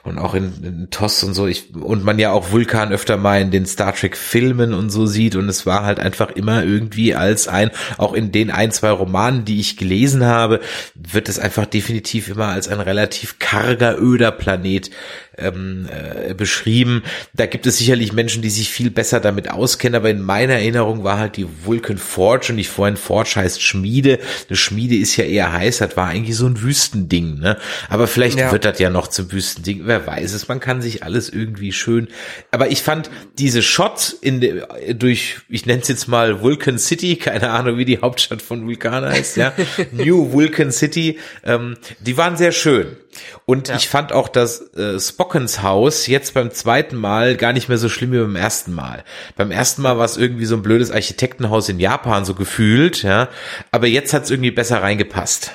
und auch in, in TOS und so. Ich, und man ja auch Vulkan öfter mal in den Star Trek Filmen und so sieht. Und es war halt einfach immer irgendwie als ein, auch in den ein, zwei Romanen, die ich gelesen habe, wird es einfach definitiv immer als ein relativ karger, öder Planet ähm, äh, beschrieben. Da gibt es sicherlich Menschen, die sich viel besser damit auskennen, aber in meiner Erinnerung war halt die Vulcan Forge ich vorhin Forge heißt Schmiede. Eine Schmiede ist ja eher heiß, das war eigentlich so ein Wüstending, ne? Aber vielleicht Ja. wird das ja noch zum Wüstending, wer weiß es, man kann sich alles irgendwie schön. Aber ich fand diese Shots in de, durch, ich nenne es jetzt mal Vulcan City, keine Ahnung, wie die Hauptstadt von Vulkan heißt, ja. New Vulcan City, ähm, die waren sehr schön. Und ich fand auch das äh, Spockens Haus jetzt beim zweiten Mal gar nicht mehr so schlimm wie beim ersten Mal. Beim ersten Mal war es irgendwie so ein blödes Architektenhaus in Japan so gefühlt, ja. Aber jetzt hat es irgendwie besser reingepasst.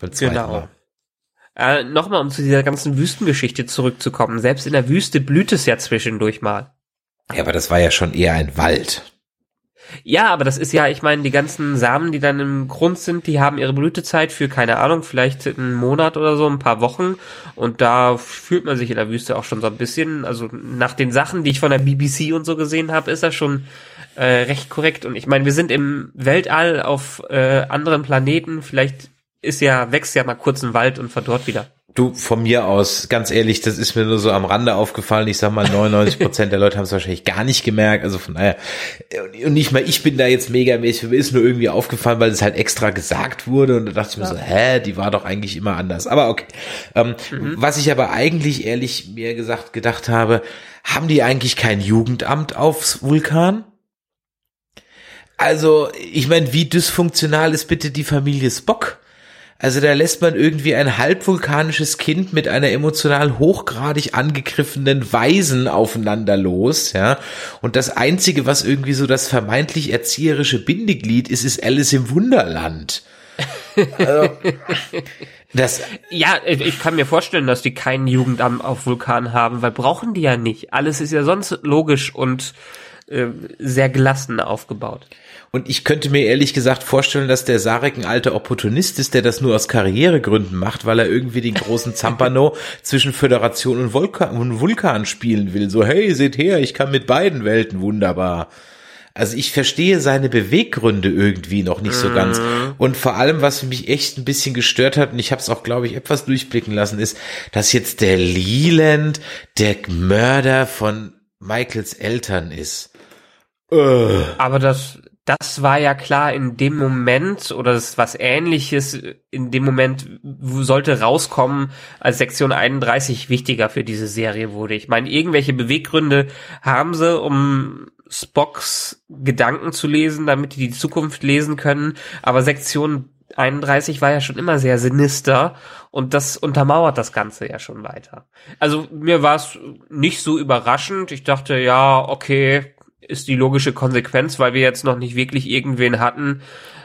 Beim zweiten Genau. Mal. Äh, Nochmal, um zu dieser ganzen Wüstengeschichte zurückzukommen. Selbst in der Wüste blüht es ja zwischendurch mal. Ja, aber das war ja schon eher ein Wald. Ja, aber das ist ja, ich meine, die ganzen Samen, die dann im Grund sind, die haben ihre Blütezeit für, keine Ahnung, vielleicht einen Monat oder so, ein paar Wochen. Und da fühlt man sich in der Wüste auch schon so ein bisschen, also nach den Sachen, die ich von der BBC und so gesehen habe, ist das schon äh, recht korrekt. Und ich meine, wir sind im Weltall auf äh, anderen Planeten, vielleicht ist ja, wächst ja mal kurz ein Wald und verdorrt wieder. Du, von mir aus, ganz ehrlich, das ist mir nur so am Rande aufgefallen. Ich sag mal, 99 Prozent der Leute haben es wahrscheinlich gar nicht gemerkt. Also von daher, und nicht mal ich bin da jetzt mega mäßig, mir ist nur irgendwie aufgefallen, weil es halt extra gesagt wurde. Und da dachte ich mir so, hä, die war doch eigentlich immer anders. Aber okay. Ähm, Was ich aber eigentlich ehrlich mir gesagt gedacht habe, haben die eigentlich kein Jugendamt aufs Vulkan? Also, ich meine, wie dysfunktional ist bitte die Familie Spock? Also da lässt man irgendwie ein halbvulkanisches Kind mit einer emotional hochgradig angegriffenen Weisen aufeinander los, ja. Und das einzige, was irgendwie so das vermeintlich erzieherische Bindeglied ist, ist Alice im Wunderland. Also, das, Ja, ich kann mir vorstellen, dass die keinen Jugendamt auf Vulkan haben, weil brauchen die ja nicht. Alles ist ja sonst logisch und äh, sehr gelassen aufgebaut. Und ich könnte mir ehrlich gesagt vorstellen, dass der Sarek ein alter Opportunist ist, der das nur aus Karrieregründen macht, weil er irgendwie den großen Zampano zwischen Föderation und Vulkan, und Vulkan spielen will. So, hey, seht her, ich kann mit beiden Welten wunderbar. Also ich verstehe seine Beweggründe irgendwie noch nicht so ganz. Und vor allem, was mich echt ein bisschen gestört hat, und ich habe es auch, glaube ich, etwas durchblicken lassen, ist, dass jetzt der Leland der Mörder von Michaels Eltern ist. Äh. Aber das, das war ja klar in dem Moment oder das ist was ähnliches in dem Moment sollte rauskommen, als Sektion 31 wichtiger für diese Serie wurde. Ich meine, irgendwelche Beweggründe haben sie, um Spocks Gedanken zu lesen, damit die die Zukunft lesen können. Aber Sektion 31 war ja schon immer sehr sinister und das untermauert das Ganze ja schon weiter. Also mir war es nicht so überraschend. Ich dachte, ja, okay, ist die logische Konsequenz, weil wir jetzt noch nicht wirklich irgendwen hatten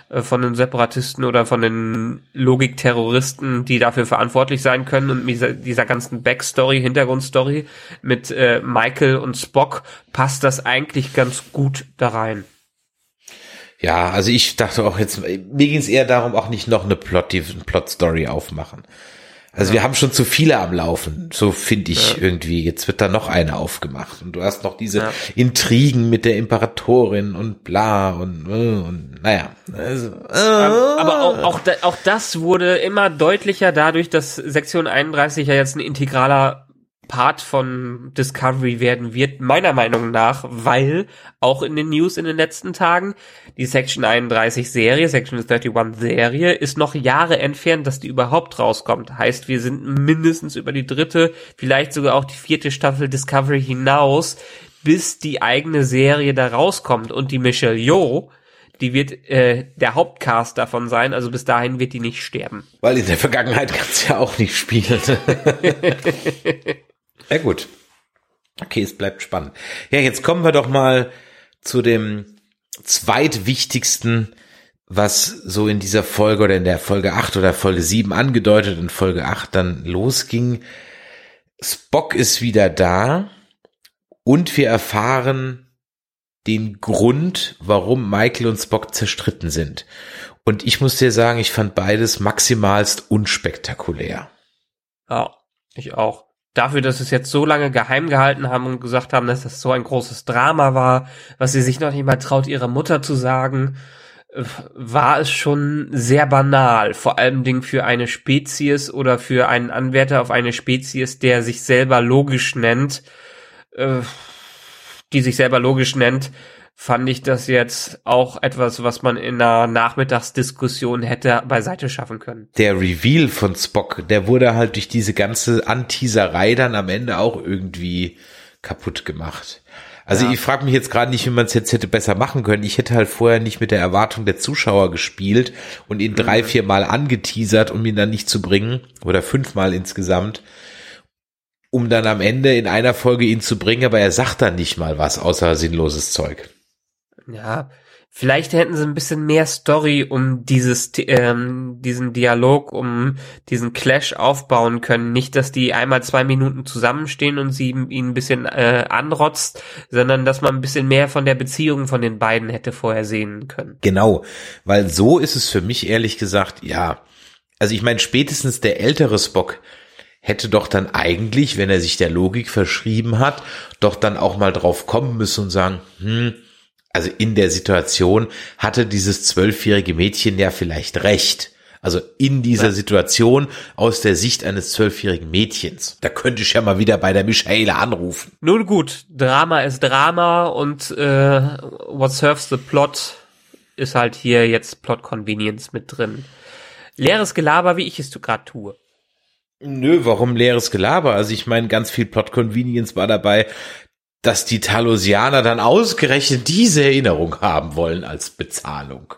äh, von den Separatisten oder von den Logikterroristen, die dafür verantwortlich sein können und dieser, ganzen Backstory, Hintergrundstory mit äh, Michael und Spock passt das eigentlich ganz gut da rein. Ja, also ich dachte auch jetzt, mir ging es eher darum, auch nicht noch eine Plot, die Plot-Story aufmachen. Also wir haben schon zu viele am Laufen, so finde ich ja. irgendwie. Jetzt wird da noch eine aufgemacht und du hast noch diese ja. Intrigen mit der Imperatorin und bla und, äh, und naja. Also, äh. Aber auch, auch, auch das wurde immer deutlicher dadurch, dass Sektion 31 ja jetzt ein integraler Part von Discovery werden wird, meiner Meinung nach, weil auch in den News in den letzten Tagen die Section 31 Serie, Section 31 Serie ist noch Jahre entfernt, dass die überhaupt rauskommt. Heißt, wir sind mindestens über die dritte, vielleicht sogar auch die vierte Staffel Discovery hinaus, bis die eigene Serie da rauskommt und die Michelle Yeoh die wird äh, der Hauptcast davon sein, also bis dahin wird die nicht sterben. Weil in der Vergangenheit kannst du ja auch nicht spielen. Ja gut. Okay, es bleibt spannend. Ja, jetzt kommen wir doch mal zu dem zweitwichtigsten, was so in dieser Folge oder in der Folge 8 oder Folge 7 angedeutet und Folge 8 dann losging. Spock ist wieder da und wir erfahren den Grund, warum Michael und Spock zerstritten sind. Und ich muss dir sagen, ich fand beides maximalst unspektakulär. Ja, ich auch dafür, dass sie es jetzt so lange geheim gehalten haben und gesagt haben, dass das so ein großes Drama war, was sie sich noch nicht mal traut, ihrer Mutter zu sagen, äh, war es schon sehr banal, vor allem Ding für eine Spezies oder für einen Anwärter auf eine Spezies, der sich selber logisch nennt, äh, die sich selber logisch nennt, fand ich das jetzt auch etwas, was man in einer Nachmittagsdiskussion hätte beiseite schaffen können. Der Reveal von Spock, der wurde halt durch diese ganze Anteaserei dann am Ende auch irgendwie kaputt gemacht. Also ja. ich frage mich jetzt gerade nicht, wie man es jetzt hätte besser machen können. Ich hätte halt vorher nicht mit der Erwartung der Zuschauer gespielt und ihn drei, mhm. vier Mal angeteasert, um ihn dann nicht zu bringen. Oder fünfmal insgesamt. Um dann am Ende in einer Folge ihn zu bringen, aber er sagt dann nicht mal was, außer sinnloses Zeug. Ja, vielleicht hätten sie ein bisschen mehr Story um dieses, ähm, diesen Dialog, um diesen Clash aufbauen können. Nicht, dass die einmal zwei Minuten zusammenstehen und sie ihn ein bisschen äh, anrotzt, sondern dass man ein bisschen mehr von der Beziehung von den beiden hätte vorher sehen können. Genau, weil so ist es für mich ehrlich gesagt, ja. Also ich meine, spätestens der ältere Spock hätte doch dann eigentlich, wenn er sich der Logik verschrieben hat, doch dann auch mal drauf kommen müssen und sagen, hm, also in der Situation hatte dieses zwölfjährige Mädchen ja vielleicht recht. Also in dieser ja. Situation aus der Sicht eines zwölfjährigen Mädchens. Da könnte ich ja mal wieder bei der Michaela anrufen. Nun gut, Drama ist Drama und äh, what serves the plot ist halt hier jetzt Plot Convenience mit drin. Leeres Gelaber, wie ich es gerade tue. Nö, warum leeres Gelaber? Also ich meine, ganz viel Plot Convenience war dabei, dass die Talosianer dann ausgerechnet diese Erinnerung haben wollen als Bezahlung.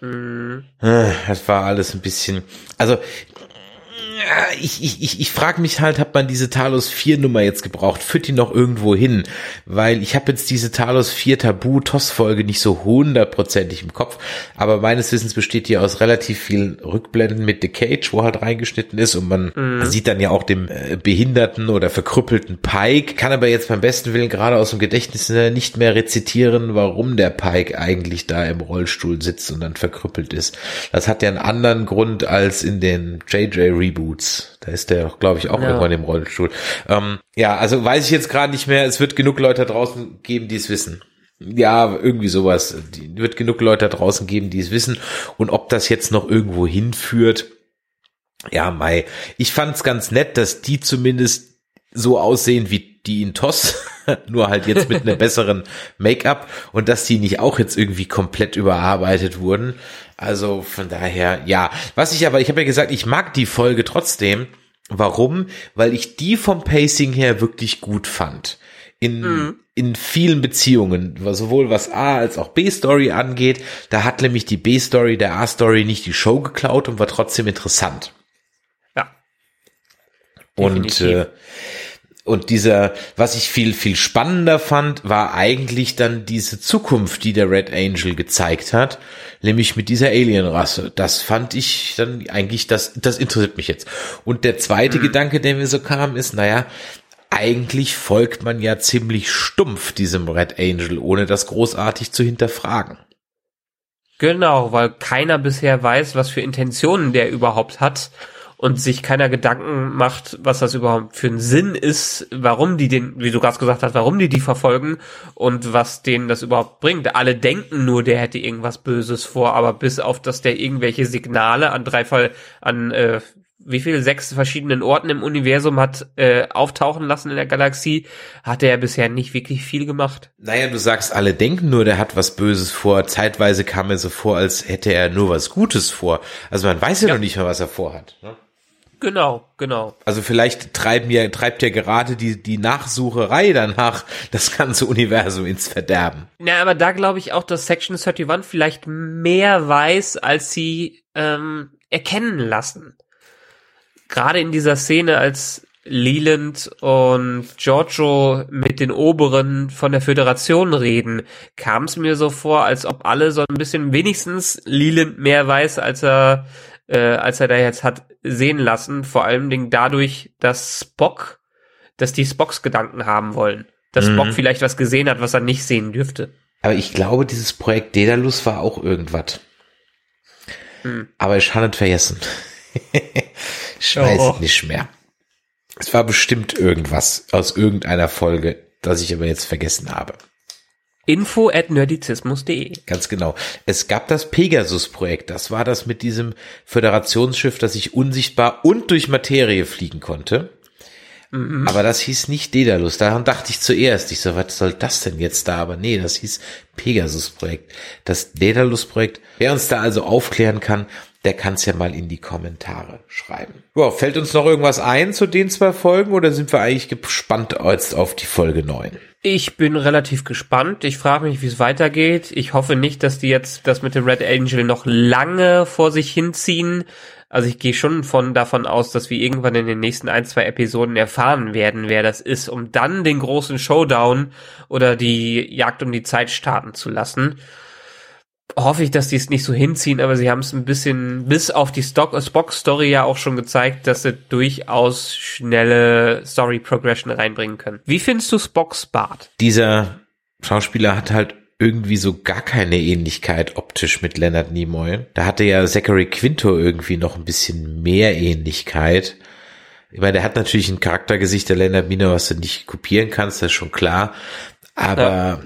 Mhm. Das war alles ein bisschen, also ich, ich, ich, ich frage mich halt, hat man diese Talos 4 Nummer jetzt gebraucht? Führt die noch irgendwo hin? Weil ich habe jetzt diese Talos 4 Tabu-Toss-Folge nicht so hundertprozentig im Kopf, aber meines Wissens besteht die aus relativ vielen Rückblenden mit The Cage, wo halt reingeschnitten ist und man mhm. sieht dann ja auch dem äh, behinderten oder verkrüppelten Pike, kann aber jetzt beim besten Willen gerade aus dem Gedächtnis äh, nicht mehr rezitieren, warum der Pike eigentlich da im Rollstuhl sitzt und dann verkrüppelt ist. Das hat ja einen anderen Grund als in den JJ-Reboot Boots. Da ist der, glaube ich, auch ja. irgendwann im Rollstuhl. Ähm, ja, also weiß ich jetzt gerade nicht mehr. Es wird genug Leute draußen geben, die es wissen. Ja, irgendwie sowas. Die wird genug Leute draußen geben, die es wissen. Und ob das jetzt noch irgendwo hinführt, ja, Mai. Ich fand's ganz nett, dass die zumindest so aussehen wie die in Toss, nur halt jetzt mit einem besseren Make-up und dass die nicht auch jetzt irgendwie komplett überarbeitet wurden. Also von daher, ja. Was ich aber, ich habe ja gesagt, ich mag die Folge trotzdem. Warum? Weil ich die vom Pacing her wirklich gut fand. In, mhm. in vielen Beziehungen, sowohl was A als auch B-Story angeht. Da hat nämlich die B-Story der A-Story nicht die Show geklaut und war trotzdem interessant. Ja. Und äh, und dieser, was ich viel, viel spannender fand, war eigentlich dann diese Zukunft, die der Red Angel gezeigt hat, nämlich mit dieser Alienrasse. Das fand ich dann eigentlich, das, das interessiert mich jetzt. Und der zweite mhm. Gedanke, der mir so kam, ist, naja, eigentlich folgt man ja ziemlich stumpf diesem Red Angel, ohne das großartig zu hinterfragen. Genau, weil keiner bisher weiß, was für Intentionen der überhaupt hat und sich keiner Gedanken macht, was das überhaupt für ein Sinn ist, warum die den, wie du gerade gesagt hast, warum die die verfolgen und was denen das überhaupt bringt. Alle denken nur, der hätte irgendwas Böses vor, aber bis auf, dass der irgendwelche Signale an drei Fall, an äh, wie viel sechs verschiedenen Orten im Universum hat äh, auftauchen lassen in der Galaxie, hat er bisher nicht wirklich viel gemacht. Naja, du sagst, alle denken nur, der hat was Böses vor. Zeitweise kam mir so vor, als hätte er nur was Gutes vor. Also man weiß ja, ja. noch nicht mal, was er vorhat. Ne? Genau, genau. Also vielleicht treiben ja, treibt ja gerade die, die Nachsucherei danach das ganze Universum ins Verderben. Na, aber da glaube ich auch, dass Section 31 vielleicht mehr weiß, als sie ähm, erkennen lassen gerade in dieser Szene, als Leland und Giorgio mit den Oberen von der Föderation reden, kam es mir so vor, als ob alle so ein bisschen wenigstens Leland mehr weiß, als er äh, als er da jetzt hat sehen lassen. Vor allem Dingen dadurch, dass Spock, dass die Spocks Gedanken haben wollen, dass mhm. Spock vielleicht was gesehen hat, was er nicht sehen dürfte. Aber ich glaube, dieses Projekt Daedalus war auch irgendwas. Mhm. Aber ich habe nicht vergessen. Ich weiß oh. nicht mehr. Es war bestimmt irgendwas aus irgendeiner Folge, das ich aber jetzt vergessen habe. Info at nerdizismus.de. Ganz genau. Es gab das Pegasus-Projekt. Das war das mit diesem Föderationsschiff, das sich unsichtbar und durch Materie fliegen konnte. Mhm. Aber das hieß nicht Daedalus. Daran dachte ich zuerst. Ich so, was soll das denn jetzt da? Aber nee, das hieß Pegasus-Projekt. Das Daedalus-Projekt. Wer uns da also aufklären kann, der kann es ja mal in die Kommentare schreiben. Ja, fällt uns noch irgendwas ein zu den zwei Folgen oder sind wir eigentlich gespannt jetzt auf die Folge 9? Ich bin relativ gespannt. Ich frage mich, wie es weitergeht. Ich hoffe nicht, dass die jetzt das mit dem Red Angel noch lange vor sich hinziehen. Also ich gehe schon von davon aus, dass wir irgendwann in den nächsten ein, zwei Episoden erfahren werden, wer das ist, um dann den großen Showdown oder die Jagd um die Zeit starten zu lassen hoffe ich, dass die es nicht so hinziehen, aber sie haben es ein bisschen bis auf die Stock äh, Spock Story ja auch schon gezeigt, dass sie durchaus schnelle Story Progression reinbringen können. Wie findest du Spocks Bart? Dieser Schauspieler hat halt irgendwie so gar keine Ähnlichkeit optisch mit Leonard Nimoy. Da hatte ja Zachary Quinto irgendwie noch ein bisschen mehr Ähnlichkeit. Ich meine, der hat natürlich ein Charaktergesicht der Leonard Nimoy, was du nicht kopieren kannst, das ist schon klar. Aber ja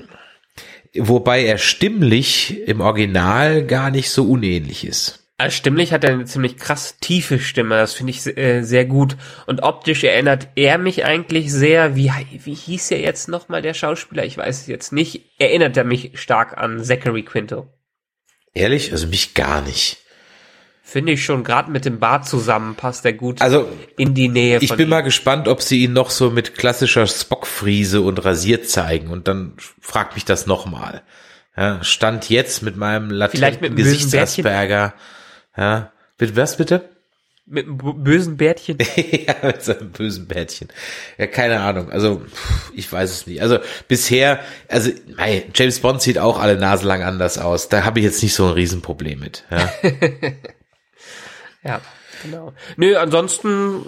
wobei er stimmlich im Original gar nicht so unähnlich ist. Also stimmlich hat er eine ziemlich krass tiefe Stimme, das finde ich äh, sehr gut. Und optisch erinnert er mich eigentlich sehr, wie, wie hieß er jetzt nochmal der Schauspieler? Ich weiß es jetzt nicht. Erinnert er mich stark an Zachary Quinto. Ehrlich? Also mich gar nicht. Finde ich schon, gerade mit dem Bart zusammen passt er gut also, in die Nähe. Ich bin ihm. mal gespannt, ob sie ihn noch so mit klassischer Spockfriese und rasiert zeigen und dann fragt mich das nochmal. Ja, Stand jetzt mit meinem latenten Gesichtsasperger. Ja, bitte, was bitte? Mit einem bösen Bärtchen? ja, mit so einem bösen Bärtchen. Ja, keine Ahnung. Also, ich weiß es nicht. Also, bisher, also, hey, James Bond sieht auch alle Nase lang anders aus. Da habe ich jetzt nicht so ein Riesenproblem mit. Ja. Ja, genau. Nö, ansonsten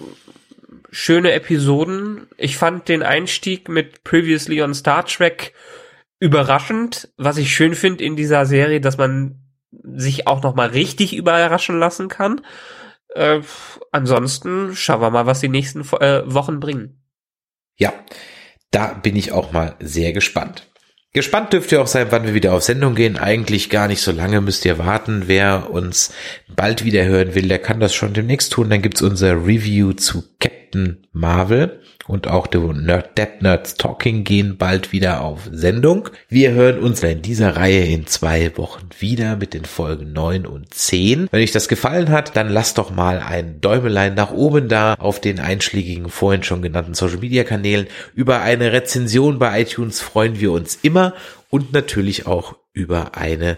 schöne Episoden. Ich fand den Einstieg mit Previously on Star Trek überraschend. Was ich schön finde in dieser Serie, dass man sich auch noch mal richtig überraschen lassen kann. Äh, ansonsten schauen wir mal, was die nächsten äh, Wochen bringen. Ja, da bin ich auch mal sehr gespannt. Gespannt dürft ihr auch sein, wann wir wieder auf Sendung gehen. Eigentlich gar nicht so lange müsst ihr warten. Wer uns bald wieder hören will, der kann das schon demnächst tun. Dann gibt's unser Review zu Captain Marvel und auch der Nerd, Dead Nerds Talking gehen bald wieder auf Sendung. Wir hören uns in dieser Reihe in zwei Wochen wieder mit den Folgen 9 und 10. Wenn euch das gefallen hat, dann lasst doch mal ein Däumelein nach oben da auf den einschlägigen vorhin schon genannten Social Media Kanälen. Über eine Rezension bei iTunes freuen wir uns immer und natürlich auch über eine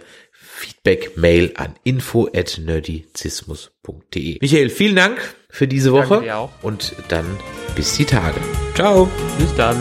Feedback-Mail an info at nerdizismus.de. Michael, vielen Dank für diese Woche und dann bis die Tage. Ciao. Bis dann.